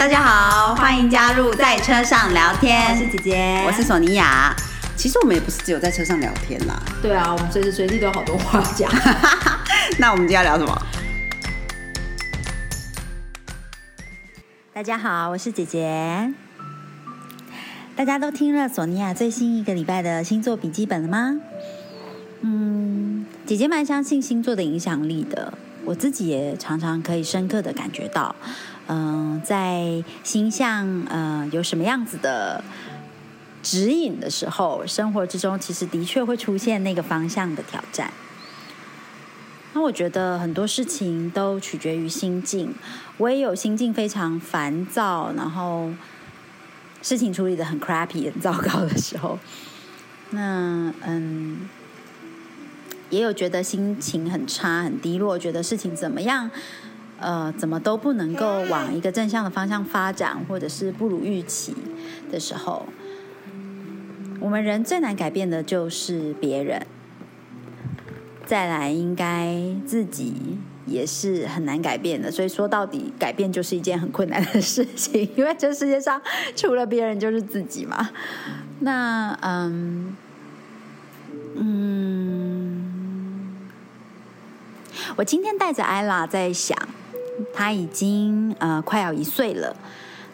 大家好，欢迎加入在车上聊天。我是姐姐，我是索尼娅。其实我们也不是只有在车上聊天啦。对啊，我们随时随地都有好多话讲。那我们今天要聊什么？大家好，我是姐姐。大家都听了索尼娅最新一个礼拜的星座笔记本了吗？嗯，姐姐蛮相信星座的影响力的。我自己也常常可以深刻的感觉到，嗯，在星象呃有什么样子的指引的时候，生活之中其实的确会出现那个方向的挑战。那我觉得很多事情都取决于心境，我也有心境非常烦躁，然后事情处理的很 crappy、很糟糕的时候。那嗯。也有觉得心情很差、很低落，觉得事情怎么样，呃，怎么都不能够往一个正向的方向发展，或者是不如预期的时候，我们人最难改变的就是别人。再来，应该自己也是很难改变的。所以说到底，改变就是一件很困难的事情，因为这世界上除了别人就是自己嘛。那嗯嗯。我今天带着艾拉在想，他已经呃快要一岁了。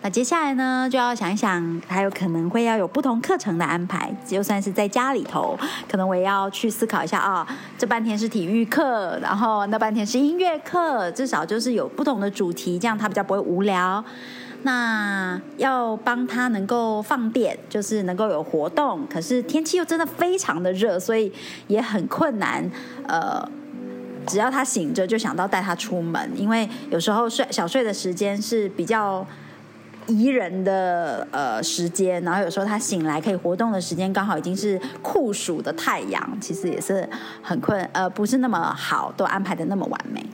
那接下来呢，就要想一想，还有可能会要有不同课程的安排。就算是在家里头，可能我也要去思考一下啊，这半天是体育课，然后那半天是音乐课，至少就是有不同的主题，这样他比较不会无聊。那要帮他能够放电，就是能够有活动。可是天气又真的非常的热，所以也很困难。呃。只要他醒着，就想到带他出门，因为有时候睡小睡的时间是比较宜人的呃时间，然后有时候他醒来可以活动的时间刚好已经是酷暑的太阳，其实也是很困呃不是那么好，都安排的那么完美。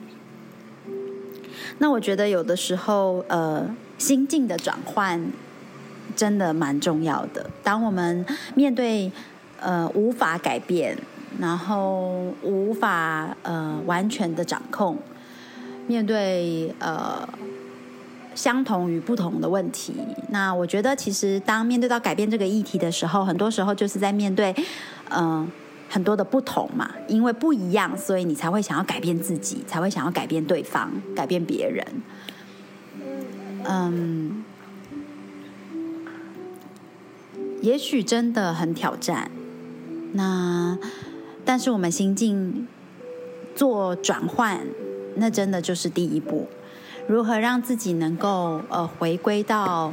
那我觉得有的时候呃心境的转换真的蛮重要的，当我们面对呃无法改变。然后无法呃完全的掌控，面对呃相同与不同的问题，那我觉得其实当面对到改变这个议题的时候，很多时候就是在面对嗯很多的不同嘛，因为不一样，所以你才会想要改变自己，才会想要改变对方，改变别人。嗯，也许真的很挑战，那。但是我们心境做转换，那真的就是第一步。如何让自己能够呃回归到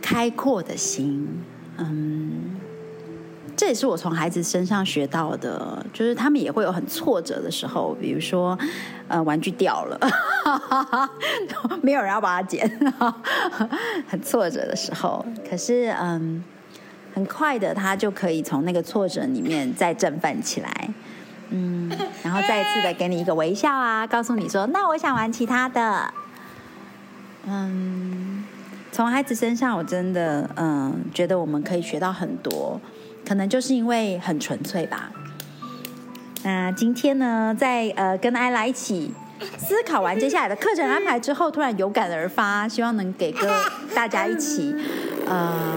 开阔的心？嗯，这也是我从孩子身上学到的，就是他们也会有很挫折的时候，比如说呃玩具掉了，没有人要把它捡，很挫折的时候。可是嗯。很快的，他就可以从那个挫折里面再振奋起来，嗯，然后再一次的给你一个微笑啊，告诉你说：“那我想玩其他的。”嗯，从孩子身上，我真的嗯觉得我们可以学到很多，可能就是因为很纯粹吧。那今天呢，在呃跟艾拉一起思考完接下来的课程安排之后，突然有感而发，希望能给个大家一起呃。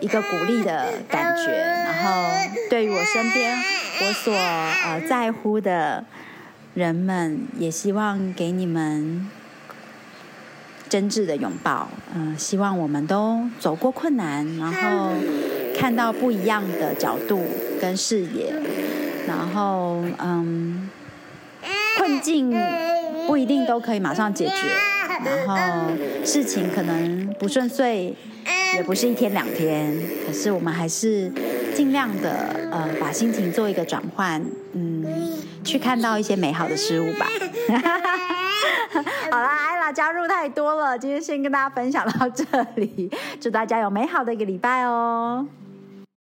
一个鼓励的感觉，然后对于我身边我所呃在乎的人们，也希望给你们真挚的拥抱。嗯，希望我们都走过困难，然后看到不一样的角度跟视野，然后嗯，困境不一定都可以马上解决，然后事情可能不顺遂。也不是一天两天，可是我们还是尽量的呃，把心情做一个转换，嗯，去看到一些美好的事物吧。好啦，艾拉加入太多了，今天先跟大家分享到这里，祝大家有美好的一个礼拜哦。